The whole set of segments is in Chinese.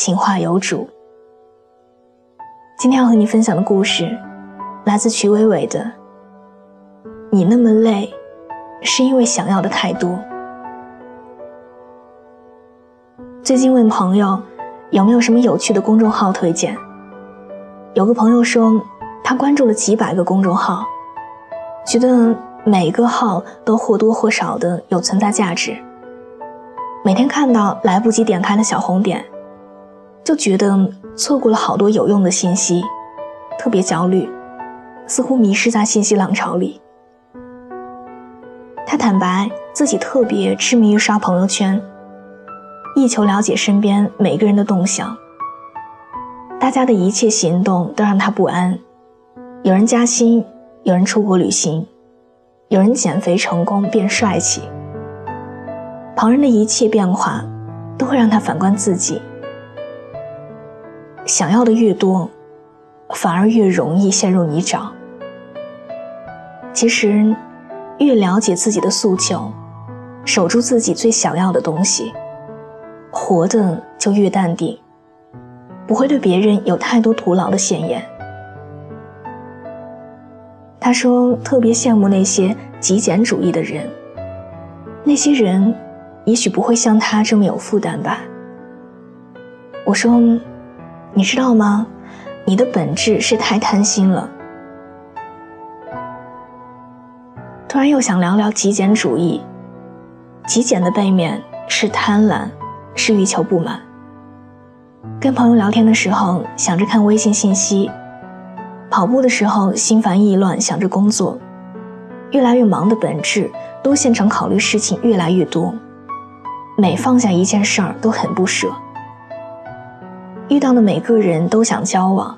情话有主。今天要和你分享的故事，来自曲伟伟的《你那么累，是因为想要的太多》。最近问朋友有没有什么有趣的公众号推荐，有个朋友说他关注了几百个公众号，觉得每个号都或多或少的有存在价值。每天看到来不及点开的小红点，就觉得错过了好多有用的信息，特别焦虑，似乎迷失在信息浪潮里。他坦白自己特别痴迷于刷朋友圈，力求了解身边每个人的动向。大家的一切行动都让他不安，有人加薪，有人出国旅行，有人减肥成功变帅气。旁人的一切变化，都会让他反观自己。想要的越多，反而越容易陷入泥沼。其实，越了解自己的诉求，守住自己最想要的东西，活的就越淡定，不会对别人有太多徒劳的显眼。他说：“特别羡慕那些极简主义的人，那些人。”也许不会像他这么有负担吧。我说：“你知道吗？你的本质是太贪心了。”突然又想聊聊极简主义。极简的背面是贪婪，是欲求不满。跟朋友聊天的时候想着看微信信息，跑步的时候心烦意乱想着工作，越来越忙的本质都现场考虑事情越来越多。每放下一件事儿都很不舍，遇到的每个人都想交往，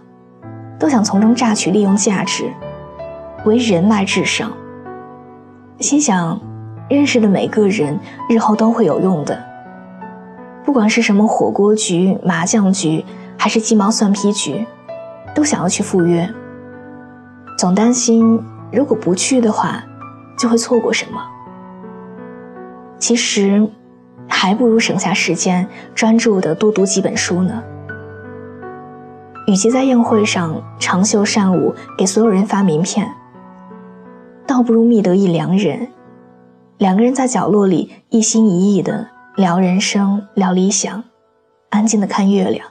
都想从中榨取利用价值，为人脉至上。心想，认识的每个人日后都会有用的，不管是什么火锅局、麻将局，还是鸡毛蒜皮局，都想要去赴约。总担心如果不去的话，就会错过什么。其实。还不如省下时间，专注的多读几本书呢。与其在宴会上长袖善舞，给所有人发名片，倒不如觅得一良人，两个人在角落里一心一意的聊人生、聊理想，安静的看月亮。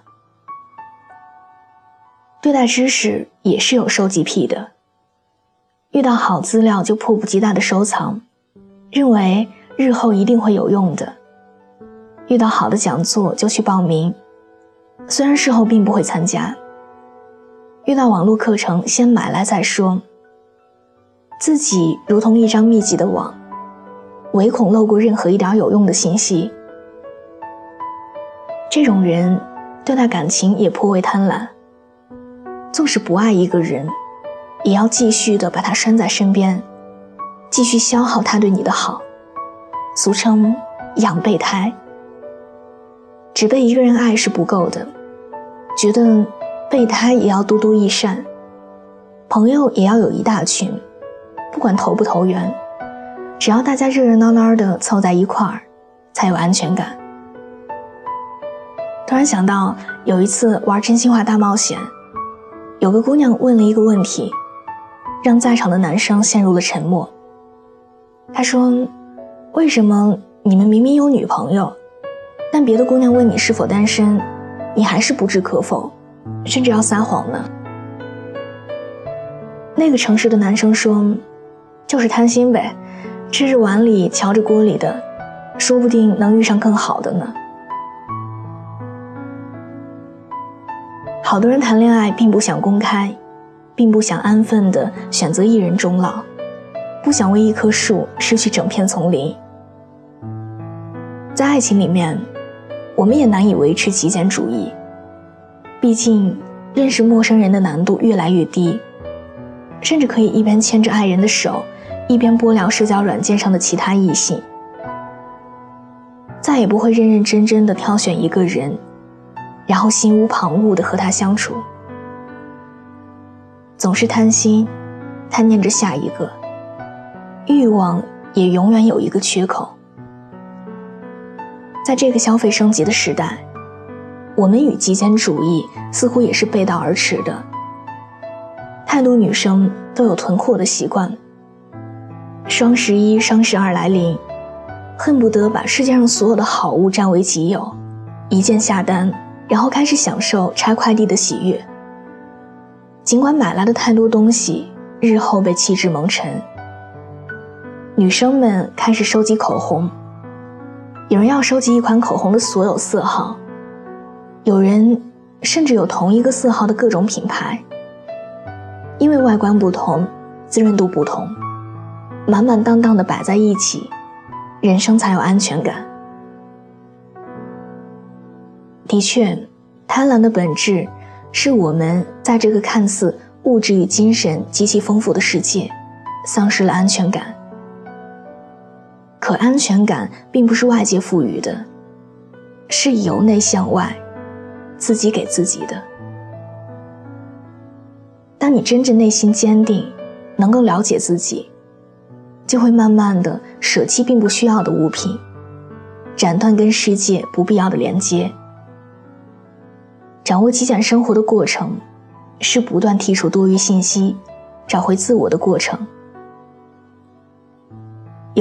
对待知识也是有收集癖的，遇到好资料就迫不及待的收藏，认为日后一定会有用的。遇到好的讲座就去报名，虽然事后并不会参加。遇到网络课程先买来再说。自己如同一张密集的网，唯恐漏过任何一点有用的信息。这种人对待感情也颇为贪婪，纵使不爱一个人，也要继续的把他拴在身边，继续消耗他对你的好，俗称养备胎。只被一个人爱是不够的，觉得备胎也要多多益善，朋友也要有一大群，不管投不投缘，只要大家热热闹闹的凑在一块儿，才有安全感。突然想到有一次玩真心话大冒险，有个姑娘问了一个问题，让在场的男生陷入了沉默。她说：“为什么你们明明有女朋友？”但别的姑娘问你是否单身，你还是不置可否，甚至要撒谎呢。那个城市的男生说：“就是贪心呗，吃着碗里瞧着锅里的，说不定能遇上更好的呢。”好多人谈恋爱并不想公开，并不想安分的选择一人终老，不想为一棵树失去整片丛林。在爱情里面。我们也难以维持极简主义，毕竟，认识陌生人的难度越来越低，甚至可以一边牵着爱人的手，一边拨聊社交软件上的其他异性。再也不会认认真真的挑选一个人，然后心无旁骛的和他相处。总是贪心，贪念着下一个，欲望也永远有一个缺口。在这个消费升级的时代。我们与极简主义似乎也是背道而驰的。太多女生都有囤货的习惯。双十一、双十二来临，恨不得把世界上所有的好物占为己有，一键下单，然后开始享受拆快递的喜悦。尽管买来的太多东西，日后被弃之蒙尘。女生们开始收集口红，有人要收集一款口红的所有色号。有人甚至有同一个色号的各种品牌，因为外观不同，滋润度不同，满满当当的摆在一起，人生才有安全感。的确，贪婪的本质是我们在这个看似物质与精神极其丰富的世界，丧失了安全感。可安全感并不是外界赋予的，是由内向外。自己给自己的。当你真正内心坚定，能够了解自己，就会慢慢的舍弃并不需要的物品，斩断跟世界不必要的连接。掌握极简生活的过程，是不断剔除多余信息，找回自我的过程。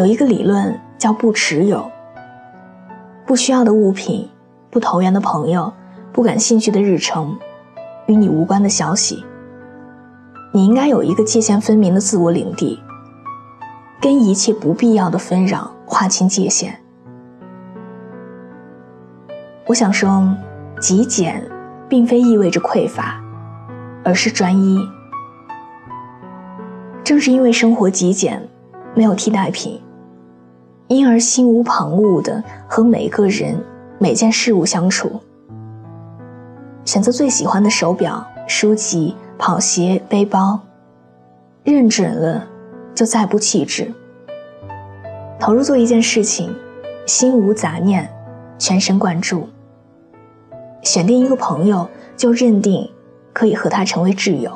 有一个理论叫不持有，不需要的物品，不投缘的朋友。不感兴趣的日程，与你无关的消息。你应该有一个界限分明的自我领地，跟一切不必要的纷扰划清界限。我想说，极简并非意味着匮乏，而是专一。正是因为生活极简，没有替代品，因而心无旁骛的和每个人、每件事物相处。选择最喜欢的手表、书籍、跑鞋、背包，认准了就再不弃置。投入做一件事情，心无杂念，全神贯注。选定一个朋友，就认定可以和他成为挚友；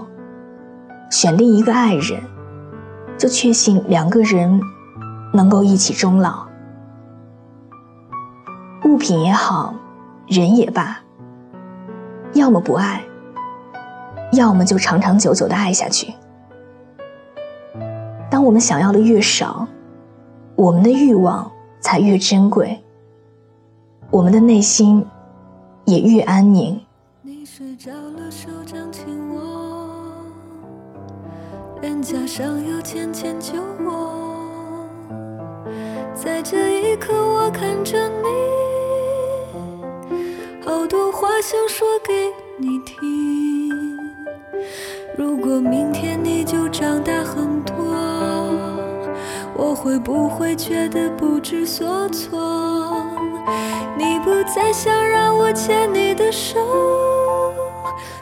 选定一个爱人，就确信两个人能够一起终老。物品也好，人也罢。要么不爱，要么就长长久久的爱下去。当我们想要的越少，我们的欲望才越珍贵，我们的内心也越安宁。你睡着了，手掌紧握，脸颊上有浅浅酒，在这一刻，我看着你。好多话想说给你听。如果明天你就长大很多，我会不会觉得不知所措？你不再想让我牵你的手，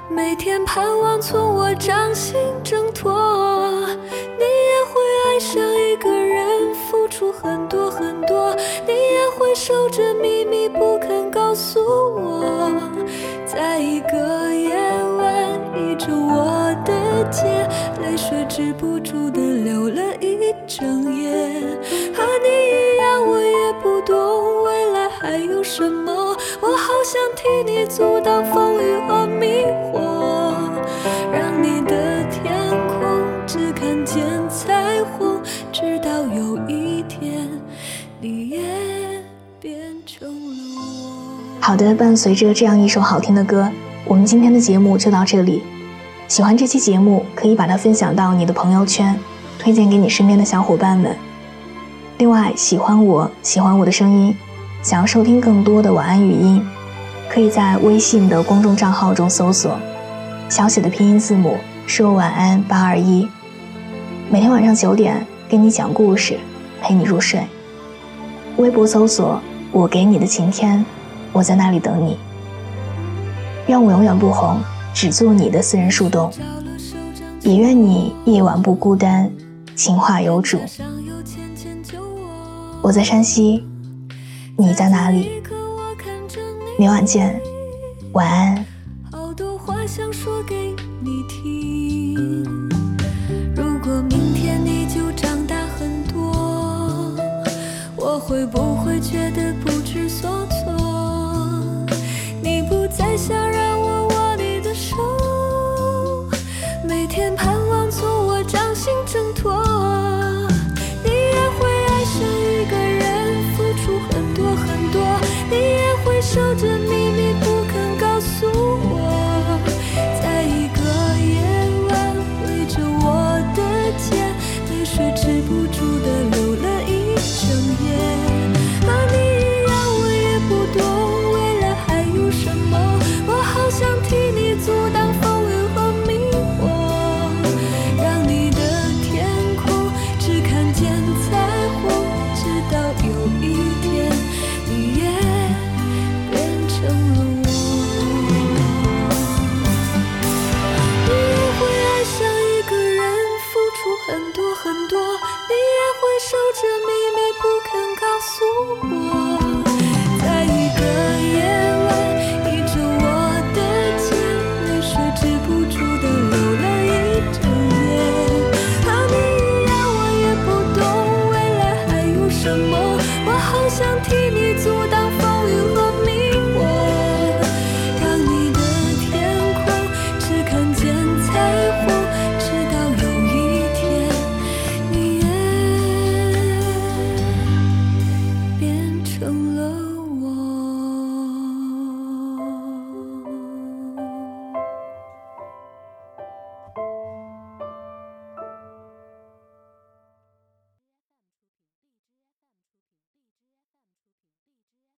每天盼望从我掌心挣脱。你也会爱上一个人，付出很多很多，你也会守着秘密不肯告诉我。在一个夜晚，倚着我的肩，泪水止不住的流了一整夜。和你一样，我也不懂未来还有什么，我好想替你阻挡风雨和迷惑，好的，伴随着这样一首好听的歌，我们今天的节目就到这里。喜欢这期节目，可以把它分享到你的朋友圈，推荐给你身边的小伙伴们。另外，喜欢我喜欢我的声音，想要收听更多的晚安语音，可以在微信的公众账号中搜索小写的拼音字母说晚安八二一，每天晚上九点给你讲故事，陪你入睡。微博搜索我给你的晴天。我在那里等你。愿我永远不红，只做你的私人树洞。也愿你夜晚不孤单，情话有主。我在山西，你在哪里？明晚见，晚安。好多话想说给你听。如果明天你就长大很多，我会不会觉得不？